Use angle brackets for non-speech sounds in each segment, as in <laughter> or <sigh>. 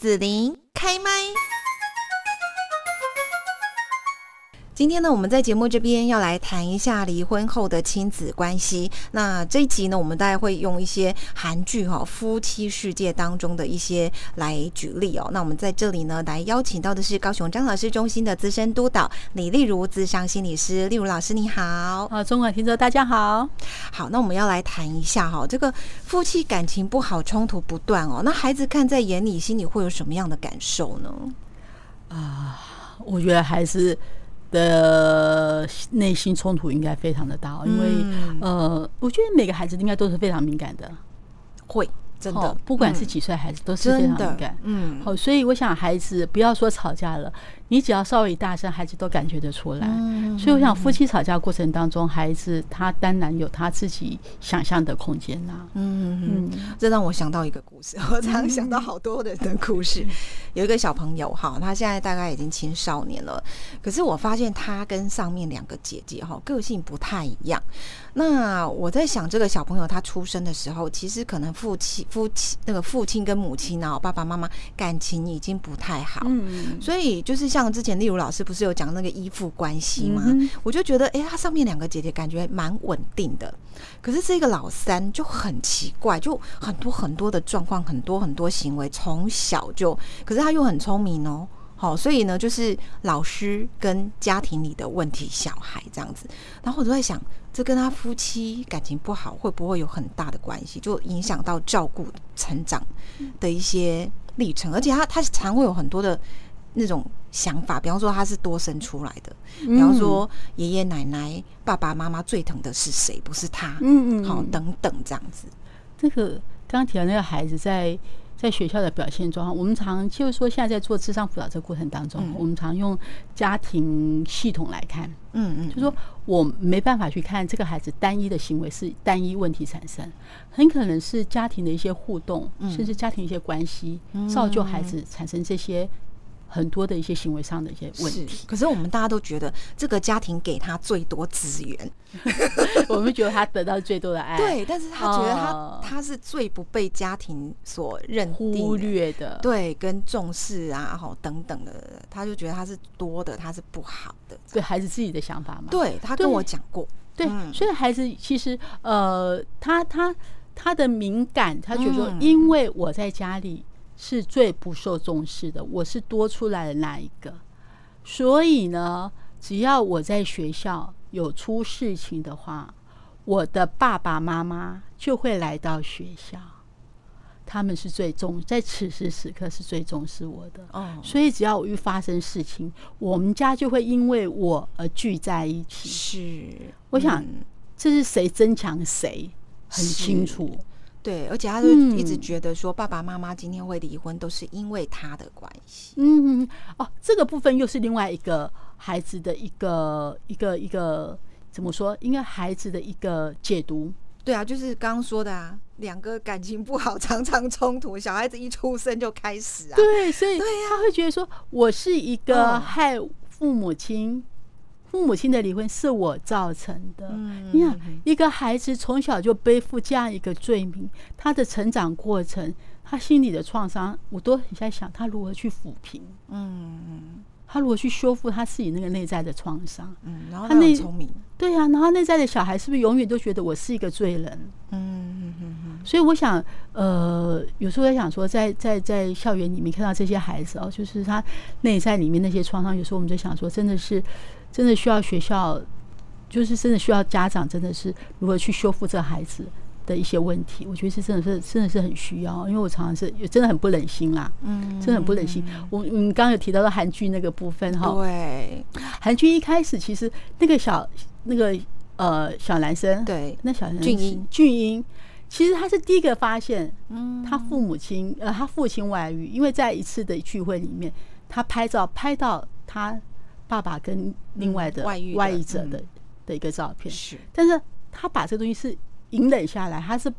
子琳开麦。今天呢，我们在节目这边要来谈一下离婚后的亲子关系。那这一集呢，我们大概会用一些韩剧哈夫妻世界当中的一些来举例哦。那我们在这里呢，来邀请到的是高雄张老师中心的资深督导李丽如资商心理师，丽如老师你好。啊，中广听众大家好。好，那我们要来谈一下哈，这个夫妻感情不好，冲突不断哦。那孩子看在眼里，心里会有什么样的感受呢？啊，我觉得还是。的内心冲突应该非常的大，因为呃，我觉得每个孩子应该都是非常敏感的，会。真的，不管是几岁孩子，都是非常敏感。嗯，好，所以我想孩子不要说吵架了，你只要稍微大声，孩子都感觉得出来。所以我想夫妻吵架过程当中，孩子他当然有他自己想象的空间啦。嗯嗯，这让我想到一个故事，我常想到好多人的故事。有一个小朋友哈，他现在大概已经青少年了，可是我发现他跟上面两个姐姐哈个性不太一样。那我在想，这个小朋友他出生的时候，其实可能父亲、夫妻那个父亲跟母亲呢，爸爸妈妈感情已经不太好，嗯，所以就是像之前例如老师不是有讲那个依附关系吗？我就觉得，哎，他上面两个姐姐感觉蛮稳定的，可是这个老三就很奇怪，就很多很多的状况，很多很多行为，从小就，可是他又很聪明哦。好，所以呢，就是老师跟家庭里的问题小孩这样子，然后我就在想，这跟他夫妻感情不好会不会有很大的关系，就影响到照顾成长的一些历程，而且他他常会有很多的那种想法，比方说他是多生出来的，比方说爷爷奶奶、爸爸妈妈最疼的是谁？不是他，嗯嗯，好，等等这样子。这个刚刚提到那个孩子在。在学校的表现状况，我们常就是说，现在在做智商辅导这个过程当中，我们常用家庭系统来看，嗯嗯，就说我没办法去看这个孩子单一的行为是单一问题产生，很可能是家庭的一些互动，甚至家庭一些关系，造就孩子产生这些。很多的一些行为上的一些问题，可是我们大家都觉得这个家庭给他最多资源，<laughs> 我们觉得他得到最多的爱，<laughs> 对，但是他觉得他他是最不被家庭所认忽略的，对，跟重视啊，好等等的，他就觉得他是多的，他是不好的，对孩子自己的想法嘛，对他跟我讲过，对，所以孩子其实呃，他他他的敏感，他觉得说，因为我在家里。是最不受重视的，我是多出来的那一个，所以呢，只要我在学校有出事情的话，我的爸爸妈妈就会来到学校，他们是最重，在此时此刻是最重视我的。哦，所以只要我一发生事情，我们家就会因为我而聚在一起。是，我想这是谁增强谁很清楚。对，而且他就一直觉得说，爸爸妈妈今天会离婚，都是因为他的关系。嗯，哦，这个部分又是另外一个孩子的一个一个一个怎么说？应该孩子的一个解读。对啊，就是刚刚说的啊，两个感情不好，<laughs> 常常冲突，小孩子一出生就开始啊。对，所以他会觉得说，我是一个害父母亲。父母亲的离婚是我造成的。你看，一个孩子从小就背负这样一个罪名，他的成长过程，他心里的创伤，我都很在想他如何去抚平。嗯，他如何去修复他自己那个内在的创伤？嗯，然后他很聪明。对呀，然后内在的小孩是不是永远都觉得我是一个罪人？嗯嗯嗯嗯。所以我想，呃，有时候在想说，在在在校园里面看到这些孩子哦，就是他内在里面那些创伤，有时候我们就想说，真的是。真的需要学校，就是真的需要家长，真的是如何去修复这孩子的一些问题。我觉得是真的是真的是很需要，因为我常常是真的很不忍心啦，嗯，真的很不忍心。我你刚刚有提到的韩剧那个部分哈，对，韩剧一开始其实那个小那个呃小男生，对，那小俊英俊英，其实他是第一个发现，嗯，他父母亲呃他父亲外遇，因为在一次的聚会里面，他拍照拍到他。爸爸跟另外的外遇者的的一个照片，是，但是他把这个东西是隐忍下来，他是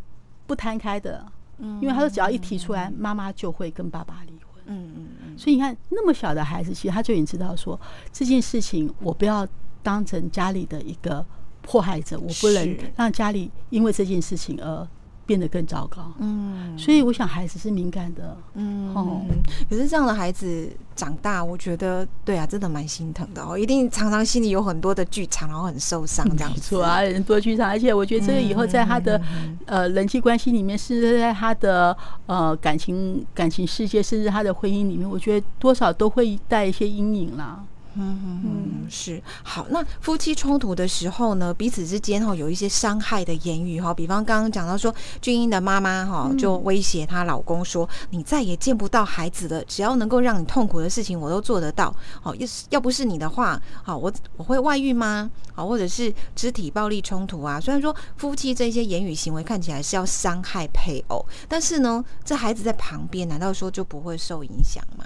不摊开的，嗯，因为他说只要一提出来，妈妈就会跟爸爸离婚，嗯嗯嗯，所以你看那么小的孩子，其实他就已经知道说这件事情，我不要当成家里的一个迫害者，我不能让家里因为这件事情而。变得更糟糕。嗯所以我想孩子是敏感的，嗯哦可是这样的孩子长大，我觉得对啊，真的蛮心疼的哦，一定常常心里有很多的剧场，然后很受伤这样子。错啊，人多剧场，而且我觉得这个以后在他的、呃人际关系里面，甚至在他的呃感情感情世界，甚至他的婚姻里面，我觉得多少都会带一些阴影啦。嗯，是好。那夫妻冲突的时候呢，彼此之间哈有一些伤害的言语哈，比方刚刚讲到说，俊英的妈妈哈就威胁她老公说：“你再也见不到孩子了，只要能够让你痛苦的事情，我都做得到。好，要是要不是你的话，好，我我会外遇吗？好，或者是肢体暴力冲突啊。虽然说夫妻这些言语行为看起来是要伤害配偶，但是呢，这孩子在旁边，难道说就不会受影响吗？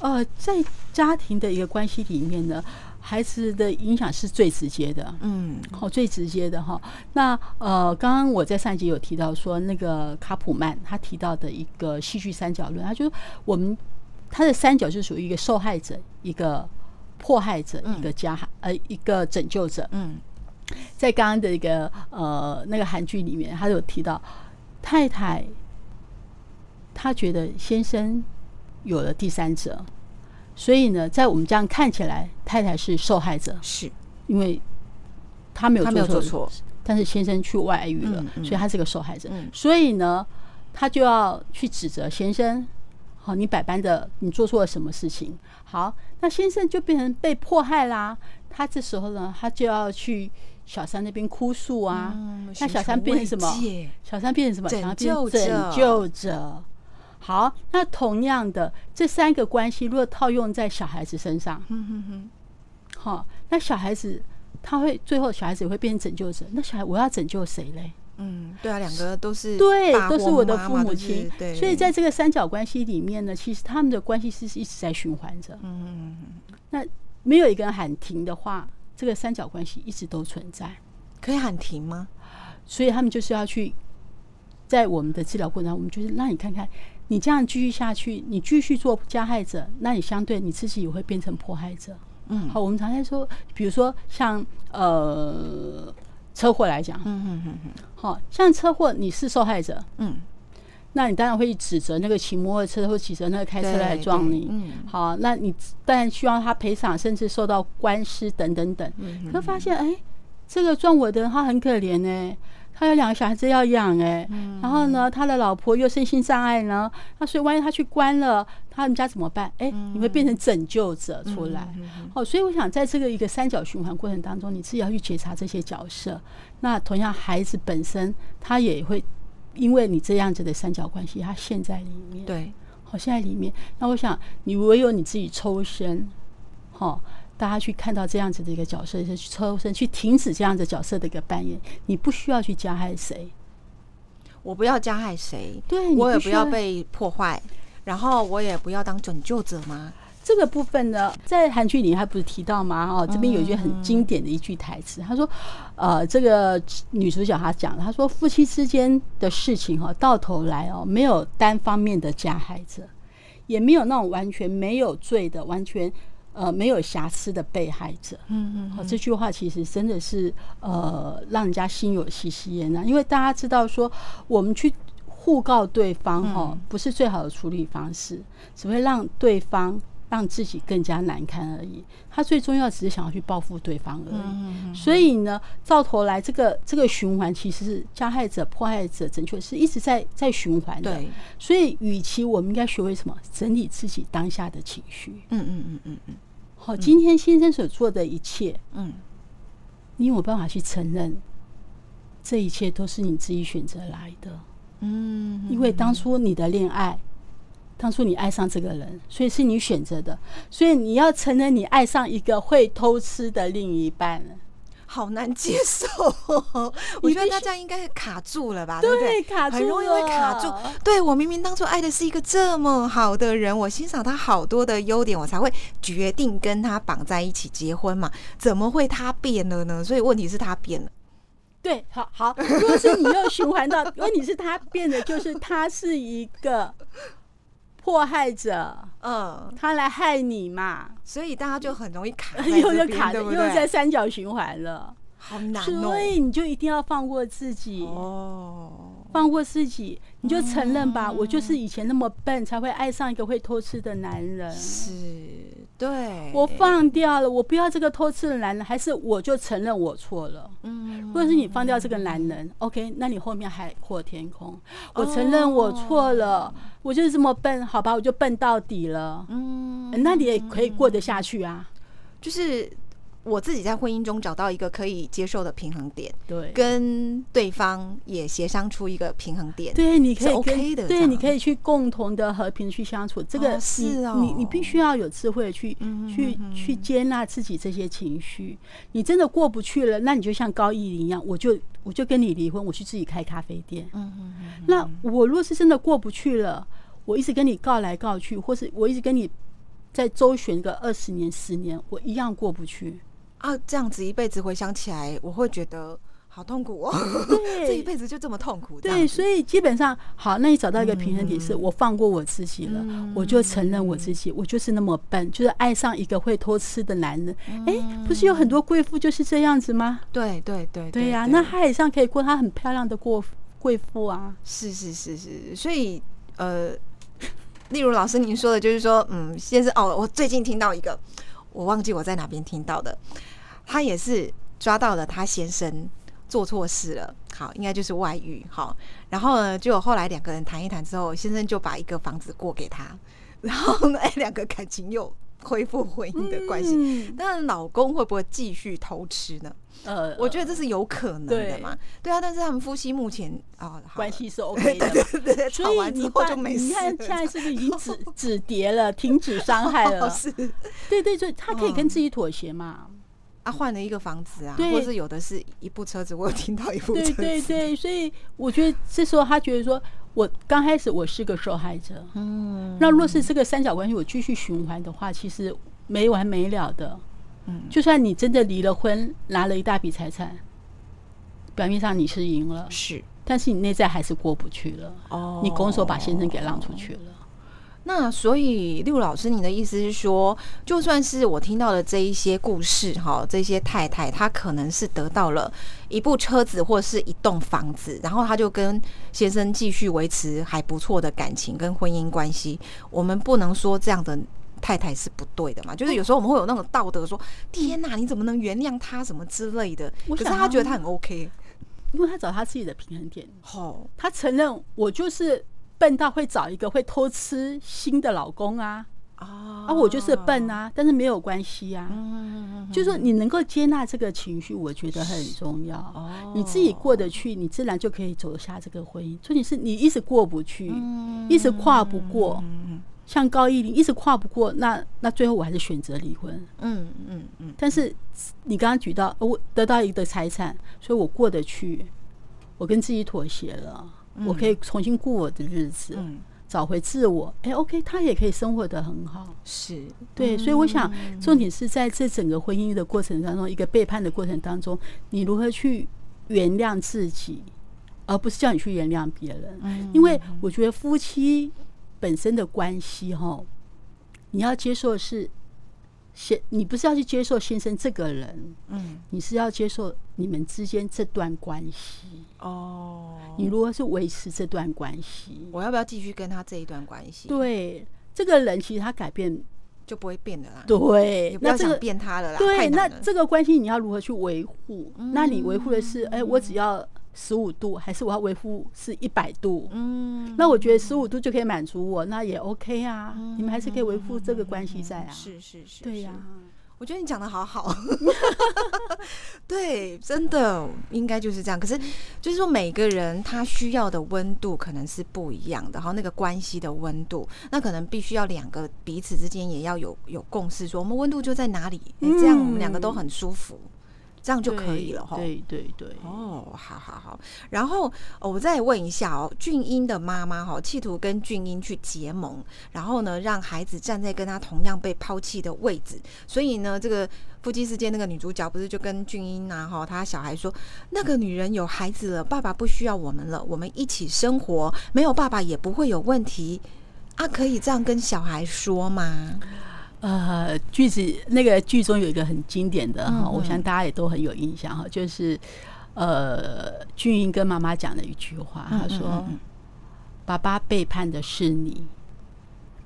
呃，在家庭的一个关系里面呢，孩子的影响是最直接的。嗯好，最直接的哈。那呃，刚刚我在上一集有提到说，那个卡普曼他提到的一个戏剧三角论，他就我们他的三角就属于一个受害者、一个迫害者、一个加害呃一个拯救者。嗯在刚刚的一个呃那个韩剧里面，他有提到太太，他觉得先生有了第三者，所以呢，在我们这样看起来，太太是受害者，是因为她没有他没有做做错，但是先生去外遇了，嗯嗯所以他是个受害者。嗯所以呢，他就要去指责先生，好，你百般的你做错了什么事情？好，那先生就变成被迫害啦。他这时候呢，他就要去小三那边哭诉啊。嗯那小三变成什么？小三变成什么？拯想要变拯救者。好，那同样的这三个关系，如果套用在小孩子身上，嗯哼哼，好，那小孩子他会最后小孩子也会变成拯救者。那小孩我要拯救谁嘞？嗯，对啊，两个都是对，都是我的父母亲。对，所以在这个三角关系里面呢，其实他们的关系是一直在循环着。嗯，那没有一个人喊停的话，这个三角关系一直都存在。可以喊停吗？所以他们就是要去在我们的治疗过程中，我们就是让你看看，你这样继续下去，你继续做加害者，那你相对你自己也会变成迫害者。嗯。好，我们常在说，比如说像呃车祸来讲，嗯嗯嗯嗯，好像车祸你是受害者，嗯，那你当然会指责那个骑摩托车或指责那个开车对来撞你。嗯。好，那你当然需要他赔偿，甚至受到官司等等等。嗯。可是发现，哎、这个撞我的人他很可怜呢、他有两个小孩子要养哎、嗯然后呢，他的老婆又身心障碍呢，那所以万一他去关了，他们家怎么办？哎、嗯你会变成拯救者出来。哦，所以我想在这个一个三角循环过程当中，你自己要去觉察这些角色。那同样，孩子本身他也会因为你这样子的三角关系，他陷在里面。对，好，陷在里面，那我想你唯有你自己抽身，好，大家去看到这样子的一个角色，是去抽身，去停止这样子角色的一个扮演，你不需要去加害谁，我不要加害谁，对我也不要被破坏，然后我也不要当拯救者吗？这个部分呢，在韩剧里还不是提到吗？哦，这边有一句很经典的一句台词，他说：“呃，这个女主角她讲，她说夫妻之间的事情哈、到头来哦，没有单方面的加害者，也没有那种完全没有罪的、完全呃没有瑕疵的被害者。”嗯嗯好，这句话其实真的是呃，让人家心有戚戚焉啊。因为大家知道说，我们去互告对方哈、不是最好的处理方式，只会让对方让自己更加难堪而已。他最重要只是想要去报复对方而已。所以呢，到头来这个这个循环其实是加害者、迫害者、拯救是一直在在循环的。所以，与其我们应该学会什么，整理自己当下的情绪。嗯嗯嗯嗯嗯好，今天先生所做的一切。嗯，你有办法去承认，这一切都是你自己选择来的？嗯，因为当初你的恋爱，当初你爱上这个人，所以是你选择的，所以你要承认你爱上一个会偷吃的另一半。好难接受哦。<laughs> 我觉得你必须他这样应该卡住了吧？对不对？卡住很容易会卡住。对我明明当初爱的是一个这么好的人，我欣赏他好多的优点，我才会决定跟他绑在一起结婚嘛。怎么会他变了呢？所以问题是他变了。对，好好。如果是你又循环到，<laughs> 问题是他变的，就是他是一个迫害者，嗯，他来害你嘛，所以大家就很容易卡 <laughs> 又又卡的，又在三角循环了。好难哦。所以你就一定要放过自己。哦，放过自己，你就承认吧，我就是以前那么笨，才会爱上一个会偷吃的男人。是，对，我放掉了，我不要这个偷吃的男人，还是我就承认我错了。嗯，或者是你放掉这个男人，OK，那你后面海阔天空。我承认我错了，我就是这么笨，好吧，我就笨到底了。嗯，那你也可以过得下去啊，就是。我自己在婚姻中找到一个可以接受的平衡点，对，跟对方也协商出一个平衡点，对，你可以 OK 的，对，你可以去共同的和平去相处。这个是哦，你你必须要有智慧去去去接纳自己这些情绪。你真的过不去了，那你就像高毅林一样，我就我就跟你离婚，我去自己开咖啡店。嗯嗯嗯。那我若是真的过不去了，我一直跟你告来告去，或是我一直跟你在周旋个二十年、十年，我一样过不去。啊，这样子一辈子回想起来，我会觉得好痛苦哦。对 <laughs> 这一辈子就这么痛苦。对，所以基本上好，那你找到一个平衡点，是我放过我自己了，我就承认我自己，我就是那么笨，就是爱上一个会偷吃的男人。哎，不是有很多贵妇就是这样子吗？对对对对呀，那海上可以过她很漂亮的过贵妇啊。是是是是，所以呃，<laughs> 例如老师您说的，就是说，嗯，先是哦，我最近听到一个，我忘记我在哪边听到的。他也是抓到了他先生做错事了，好，应该就是外遇，好，然后呢，就后来两个人谈一谈之后，先生就把一个房子过给他，然后呢，<laughs> 两个感情又恢复婚姻的关系。但老公会不会继续偷吃呢？呃，我觉得这是有可能的嘛。对啊，但是他们夫妻目前啊关系是 <laughs> OK 的，对对吵完之后就没事。你看现在是不是已经止止 <laughs> 跌了，停止伤害了？是，对对对，他可以跟自己妥协嘛。啊，换了一个房子啊，或是有的是一部车子，我有听到一部车子。对对对，所以我觉得这时候他觉得说，我刚开始我是个受害者，嗯，那若是这个三角关系我继续循环的话，其实没完没了的。嗯，就算你真的离了婚，拿了一大笔财产，表面上你是赢了，是，但是你内在还是过不去了。哦，你拱手把先生给让出去了。那所以六老师，你的意思是说，就算是我听到的这一些故事，哈，这些太太她可能是得到了一部车子或是一栋房子，然后她就跟先生继续维持还不错的感情跟婚姻关系。我们不能说这样的太太是不对的嘛？就是有时候我们会有那种道德说：“天哪，你怎么能原谅他什么之类的？”可是他觉得他很 OK，因为他找他自己的平衡点。好，他承认我就是。笨到会找一个会偷吃新的老公啊！啊，我就是笨啊，但是没有关系啊。嗯，就是说你能够接纳这个情绪，我觉得很重要。哦，你自己过得去，你自然就可以走下这个婚姻。重点是你一直过不去，一直跨不过。像高一林一直跨不过，那那最后我还是选择离婚。嗯嗯嗯。但是你刚刚举到我得到一个财产，所以我过得去，我跟自己妥协了。我可以重新过我的日子，找回自我。哎，OK，他也可以生活的很好。是对，所以我想重点是在这整个婚姻的过程当中，一个背叛的过程当中，你如何去原谅自己，而不是叫你去原谅别人。因为我觉得夫妻本身的关系，哈，你要接受的是。先，你不是要去接受先生这个人，嗯，你是要接受你们之间这段关系哦。你如果是维持这段关系？我要不要继续跟他这一段关系？对，这个人其实他改变就不会变的啦。对，那这个变他了啦。对，那这个关系你要如何去维护？那你维护的是，哎，我只要。十五度，还是我要维护是一百度？嗯，那我觉得十五度就可以满足我，那也 OK 啊。你们还是可以维护这个关系在啊。是是是，对呀。我觉得你讲的好好，<laughs> 对，真的应该就是这样。可是就是说，每个人他需要的温度可能是不一样的，然后那个关系的温度，那可能必须要两个彼此之间也要有有共识，说我们温度就在哪里，这样我们两个都很舒服。这样就可以了哈。对对对。哦，好好好。然后我再问一下哦，俊英的妈妈哈，企图跟俊英去结盟，然后呢，让孩子站在跟他同样被抛弃的位置。所以呢，这个夫妻之间那个女主角不是就跟俊英啊哈，他小孩说，那个女人有孩子了，爸爸不需要我们了，我们一起生活，没有爸爸也不会有问题啊，可以这样跟小孩说吗？呃，句子那个剧中有一个很经典的哈，我想大家也都很有印象哈，就是呃，俊英跟妈妈讲的一句话，他说：“嗯嗯爸爸背叛的是你，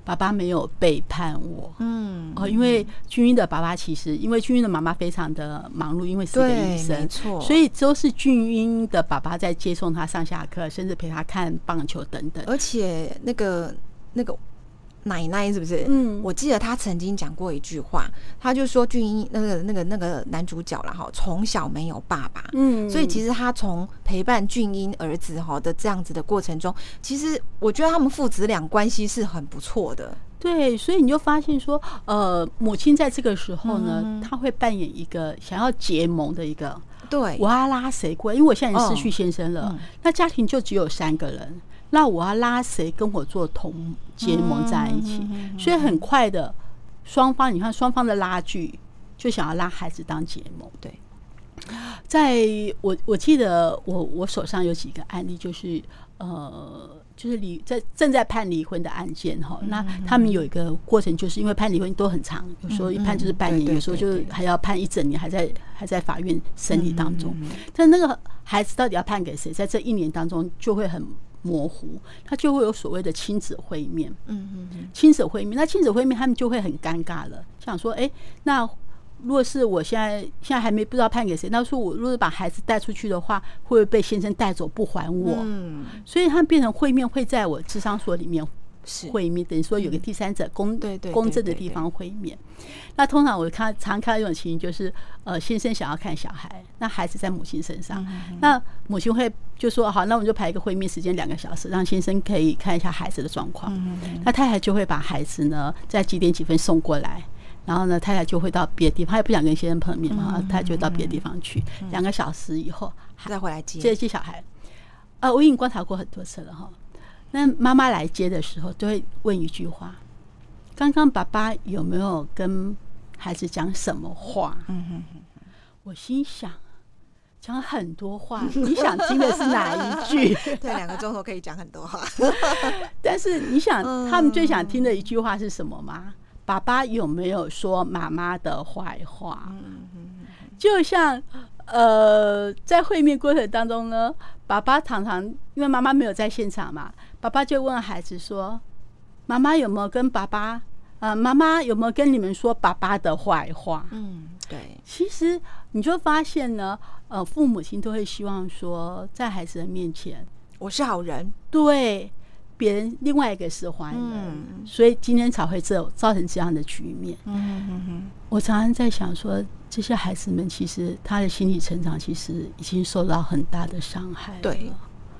爸爸没有背叛我。”嗯，哦，因为俊英的爸爸其实，因为俊英的妈妈非常的忙碌，因为是个医生，错，所以都是俊英的爸爸在接送他上下课，甚至陪他看棒球等等。而且那个那个奶奶是不是？嗯我记得他曾经讲过一句话，他就说俊英那个那个那个男主角了哈，从小没有爸爸。嗯所以其实他从陪伴俊英儿子哈的这样子的过程中，其实我觉得他们父子俩关系是很不错的。对，所以你就发现说，呃，母亲在这个时候呢，嗯她会扮演一个想要结盟的一个，对，我要拉谁过来？因为我现在失去先生了，嗯那家庭就只有三个人，那我要拉谁跟我做同结盟在一起？嗯所以很快的，双方你看双方的拉锯，就想要拉孩子当结盟。对，在我我记得我我手上有几个案例，就是呃，就是离在正在判离婚的案件哈。嗯那他们有一个过程，就是因为判离婚都很长，有时候一判就是半年，有时候就对对还要判一整年，还在还在法院审理当中。嗯但那个孩子到底要判给谁，在这一年当中就会很模糊，他就会有所谓的亲子会面。嗯嗯嗯，亲子会面，那亲子会面他们就会很尴尬了，想说，哎、那如果是我现在现在还没不知道判给谁，那说我如果把孩子带出去的话，会不会被先生带走不还我？嗯，所以他们变成会面会在我智商所里面是会面，等于说有个第三者公对公正的地方会面。那通常我看常看到一种情形，就是呃，先生想要看小孩，那孩子在母亲身嗯上，那母亲会就说好，那我们就排一个会面时间两个小时，让先生可以看一下孩子的状况。嗯那太太就会把孩子呢在几点几分送过来。然后呢，太太就会到别的地方，她也不想跟先生碰面嘛，太太就会到别的地方去。两个小时以后，再回来接，接接小孩。呃，我已经观察过很多次了哈。那妈妈来接的时候，都会问一句话：刚刚爸爸有没有跟孩子讲什么话？嗯哼哼，我心想，讲很多话，<laughs> 你想听的是哪一句？<laughs> 对，两个钟头可以讲很多话。<laughs> 但是你想，嗯他们最想听的一句话是什么吗？爸爸有没有说妈妈的坏话？就像呃，在会面过程当中呢，爸爸常常因为妈妈没有在现场嘛，爸爸就问孩子说：“妈妈有没有跟爸爸？呃，妈妈有没有跟你们说爸爸的坏话？”嗯，对，其实你就发现呢，呃，父母亲都会希望说，在孩子的面前，我是好人。对别人另外一个是坏人，嗯所以今天才会这造成这样的局面。嗯哼哼我常常在想说，这些孩子们其实他的心理成长其实已经受到很大的伤害了。对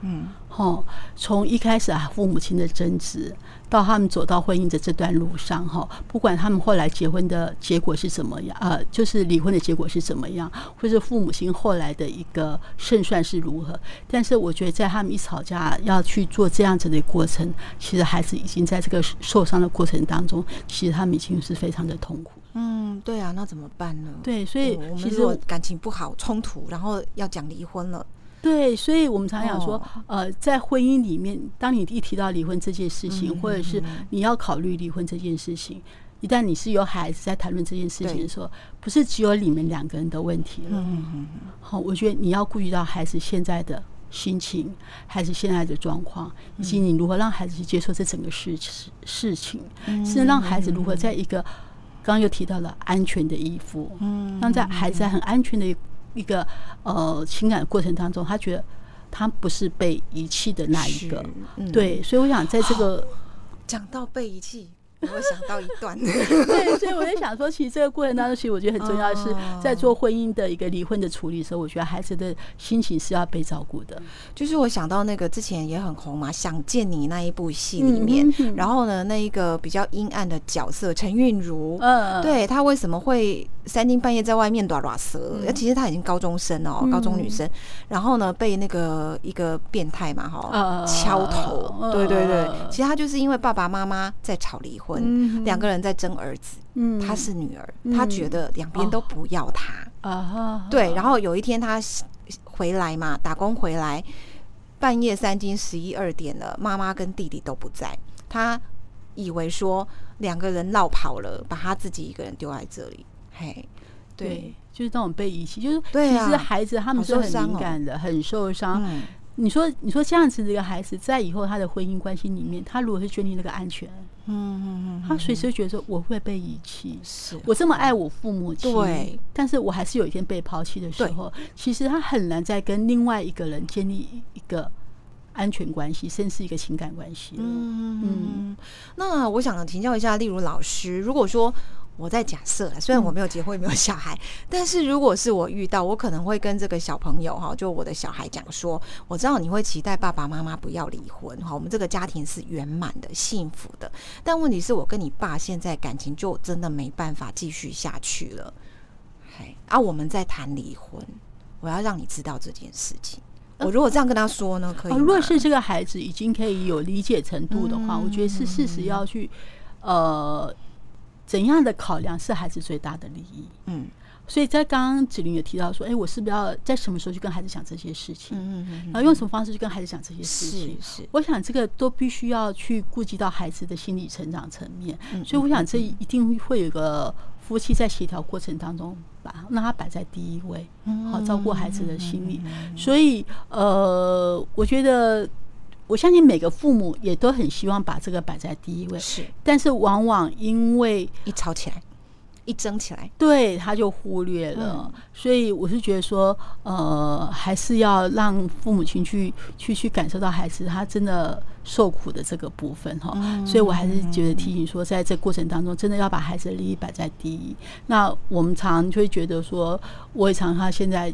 嗯哈，从一开始啊，父母亲的争执，到他们走到婚姻的这段路上，哈，不管他们后来结婚的结果是怎么样，呃，就是离婚的结果是怎么样，或者父母亲后来的一个胜算是如何，但是我觉得在他们一吵架要去做这样子的过程，其实孩子已经在这个受伤的过程当中，其实他们已经是非常的痛苦。嗯，对啊，那怎么办呢？对，所以其实们如果感情不好、冲突，然后要讲离婚了，对，所以我们常讲说，哦。呃，在婚姻里面，当你一提到离婚这件事情，嗯或者是你要考虑离婚这件事情，一旦你是有孩子在谈论这件事情的时候，不是只有你们两个人的问题了。嗯嗯好，我觉得你要顾及到孩子现在的心情，孩子现在的状况，以及你如何让孩子去接受这整个事事事情，嗯是让孩子如何在一个刚刚又提到了安全的衣服，嗯让在孩子在很安全的一一个呃情感过程当中，他觉得他不是被遗弃的那一个。对，所以我想在这个讲到被遗弃，我想到一段，<laughs> 对，所以我在想说，其实这个过程当中，其实我觉得很重要的是哦。在做婚姻的一个离婚的处理的时候，我觉得孩子的心情是要被照顾的。就是我想到那个之前也很红嘛，《想见你》那一部戏里面，然后呢，那一个比较阴暗的角色陈韵如，嗯，对她为什么会三更半夜在外面打打蛇？嗯。其实她已经高中生哦，嗯。高中女生，然后呢被那个一个变态嘛哈、呃敲头，呃对对。对，其实她就是因为爸爸妈妈在吵离婚，嗯两个人在争儿子，嗯。她是女儿，嗯。她觉得两边都不要她，啊，对，然后有一天她回来嘛，打工回来，半夜三更十一二点了，妈妈跟弟弟都不在，她以为说两个人闹跑了，把她自己一个人丢在这里，嘿。对，就是那种被遗弃，就是其实孩子他们是很受伤哦。敏感的，很受伤。嗯你说，你说这样子的一个孩子，在以后他的婚姻关系里面，他如果是确定那个安全，嗯嗯嗯他随时觉得说我会被遗弃。是。我这么爱我父母亲，对，但是我还是有一天被抛弃的时候，其实他很难再跟另外一个人建立一个安全关系，甚至是一个情感关系嗯。嗯，那我想请教一下，例如老师，如果说我在假设了，虽然我没有结婚，没有小孩，<laughs> 但是如果是我遇到，我可能会跟这个小朋友哈，就我的小孩讲说，我知道你会期待爸爸妈妈不要离婚哈，我们这个家庭是圆满的、幸福的，但问题是我跟你爸现在感情就真的没办法继续下去了，嘿，啊，我们在谈离婚，我要让你知道这件事情。我如果这样跟他说呢，可以哦，吗？如果是这个孩子已经可以有理解程度的话，我觉得是事实要去呃怎样的考量是孩子最大的利益。嗯所以在刚刚子玲也提到说，哎，我是不是要在什么时候去跟孩子讲这些事情，嗯嗯然后用什么方式去跟孩子讲这些事情？是是，我想这个都必须要去顾及到孩子的心理成长层面，嗯所以我想这一定会有个夫妻在协调过程当中，把让他摆在第一位，嗯好照顾孩子的心理。所以呃，我觉得我相信每个父母也都很希望把这个摆在第一位，是但是往往因为一吵起来，一争起来，对，他就忽略了，所以我是觉得说，呃，还是要让父母亲去去去感受到孩子他真的受苦的这个部分哈。所以我还是觉得提醒说，在这过程当中，真的要把孩子的利益摆在第一。那我们常就会觉得说，我也常常现在。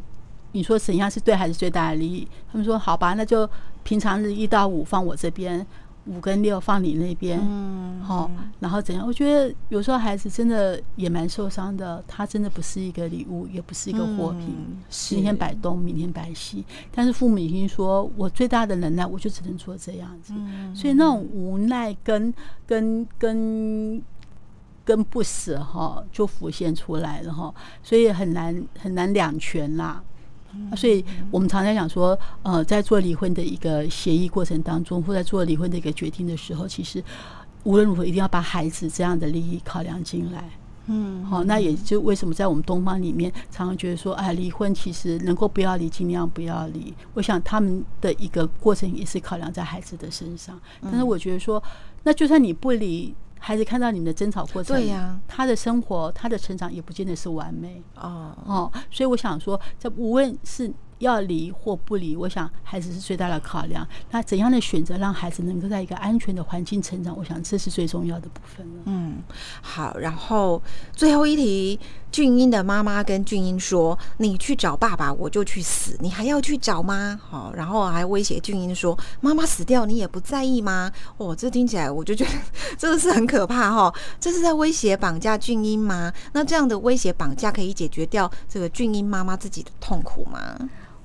你说怎样是对孩子最大的利益？他们说好吧，那就平常日一到五放我这边，五跟六放你那边，嗯，好、然后怎样？我觉得有时候孩子真的也蛮受伤的，他真的不是一个礼物，也不是一个货品。今天摆东，明天摆西，但是父母已经说，我最大的能耐，我就只能做这样子。嗯所以那种无奈跟跟跟跟不舍哈，就浮现出来了哈，所以很难很难两全啦。嗯所以我们常常讲说，呃，在做离婚的一个协议过程当中，或在做离婚的一个决定的时候，其实无论如何一定要把孩子这样的利益考量进来。嗯，好、那也就为什么在我们东方里面，常常觉得说，哎，离婚其实能够不要离，尽量不要离。我想他们的一个过程也是考量在孩子的身上。但是我觉得说，那就算你不离，孩子看到你们的争吵过程，对呀他的生活、他的成长也不见得是完美哦，哦。所以我想说，这无论是要离或不离，我想孩子是最大的考量。那怎样的选择让孩子能够在一个安全的环境成长，我想这是最重要的部分了。嗯，好，然后最后一题，俊英的妈妈跟俊英说：“你去找爸爸，我就去死，你还要去找吗？”好，然后还威胁俊英说：“妈妈死掉，你也不在意吗？”哦，这听起来我就觉得 <laughs> 真的是很可怕哈、这是在威胁绑架俊英吗？那这样的威胁绑架可以解决掉这个俊英妈妈自己的痛苦吗？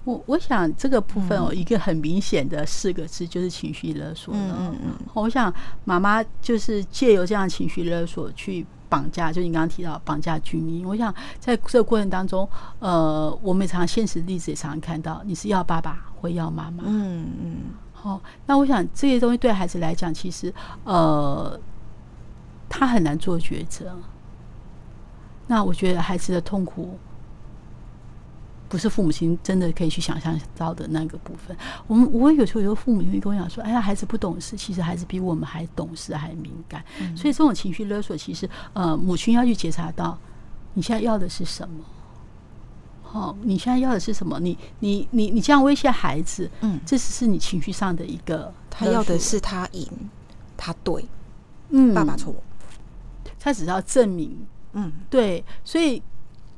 我我想这个部分哦，一个很明显的四个字就是情绪勒索了。嗯嗯嗯我想妈妈就是借由这样情绪勒索去绑架，就你刚刚提到绑架居民。我想在这个过程当中，呃，我们常现实例子也常常看到，你是要爸爸或要妈妈。嗯嗯好、那我想这些东西对孩子来讲，其实呃，他很难做抉择。那我觉得孩子的痛苦，不是父母亲真的可以去想象到的那个部分。我们我有时候有父母会跟我讲说：“哎呀，孩子不懂事，其实孩子比我们还懂事，还敏感。所以这种情绪勒索，其实呃，母亲要去觉察到你现在要的是什么。好、你现在要的是什么？你你你你这样威胁孩子，嗯这只是你情绪上的一个他要的是他赢，他对，嗯爸爸错。他只要证明嗯，对，所以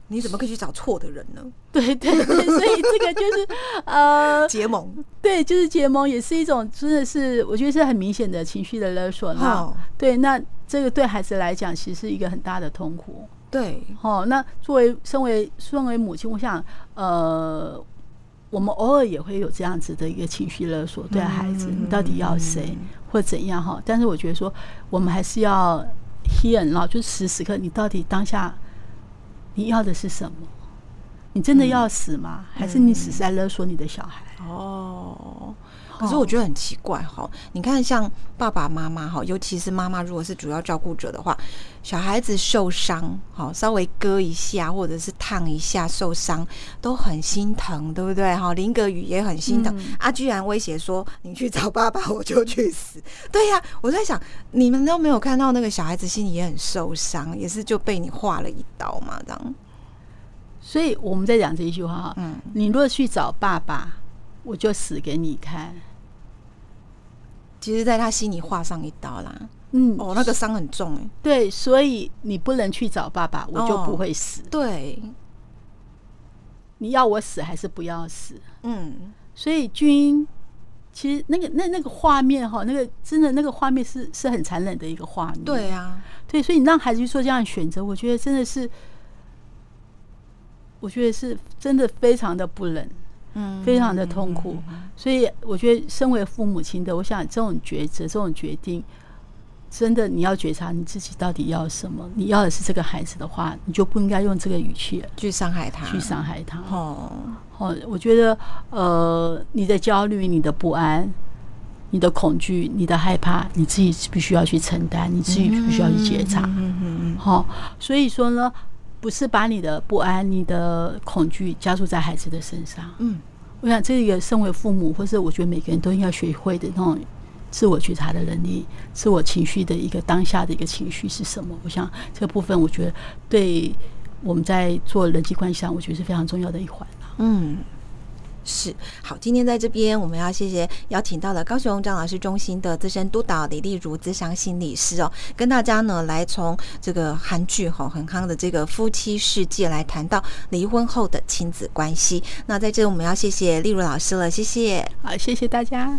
你怎么可以去找错的人呢？<laughs> 对对对，所以这个就是呃，<laughs> 结盟。对，就是结盟也是一种真的是我觉得是很明显的情绪的勒索。那哦对，那这个对孩子来讲，其实是一个很大的痛苦。对，哦，那作为身为身为母亲，我想呃。我们偶尔也会有这样子的一个情绪勒索，对孩子，你到底要谁或怎样哈？但是我觉得说，我们还是要 now，就是时时刻，你到底当下你要的是什么？你真的要死吗？还是你只是在勒索你的小孩？哦，可是我觉得很奇怪哈，你看像爸爸妈妈哈，尤其是妈妈如果是主要照顾者的话，小孩子受伤好稍微割一下或者是烫一下受伤都很心疼，对不对哈？林格雨也很心疼啊，居然威胁说你去找爸爸我就去死。对呀，我在想你们都没有看到那个小孩子心里也很受伤，也是就被你划了一刀嘛，这样。所以我们在讲这一句话哈，嗯，你若去找爸爸。我就死给你看。其实，在他心里划上一刀啦。嗯，哦，那个伤很重哎。对，所以你不能去找爸爸，我就不会死。对，你要我死还是不要死？嗯，所以君，其实那个那那个画面哈，那个真的那个画面是是很残忍的一个画面。对啊，对，所以你让孩子去做这样的选择，我觉得真的是，我觉得是真的非常的不忍。非常的痛苦，所以我觉得，身为父母亲的，我想这种抉择、这种决定，真的你要觉察你自己到底要什么。你要的是这个孩子的话，你就不应该用这个语气去伤害他，去伤害他。哦，哦，我觉得，呃，你的焦虑、你的不安、你的恐惧、你的害怕，你自己必须要去承担，你自己必须要去觉察。嗯嗯嗯。好，所以说呢。不是把你的不安、你的恐惧加注在孩子的身上。嗯，我想这个身为父母，或是我觉得每个人都应该学会的那种自我觉察的能力，自我情绪的一个当下的一个情绪是什么？我想这个部分，我觉得对我们在做人际关系上，我觉得是非常重要的一环嗯。是好，今天在这边我们要谢谢邀请到了高雄张老师中心的资深督导李丽如资商心理师哦，跟大家呢来从这个韩剧哈很康的这个夫妻世界来谈到离婚后的亲子关系。那在这我们要谢谢丽如老师了，谢谢，好，谢谢大家。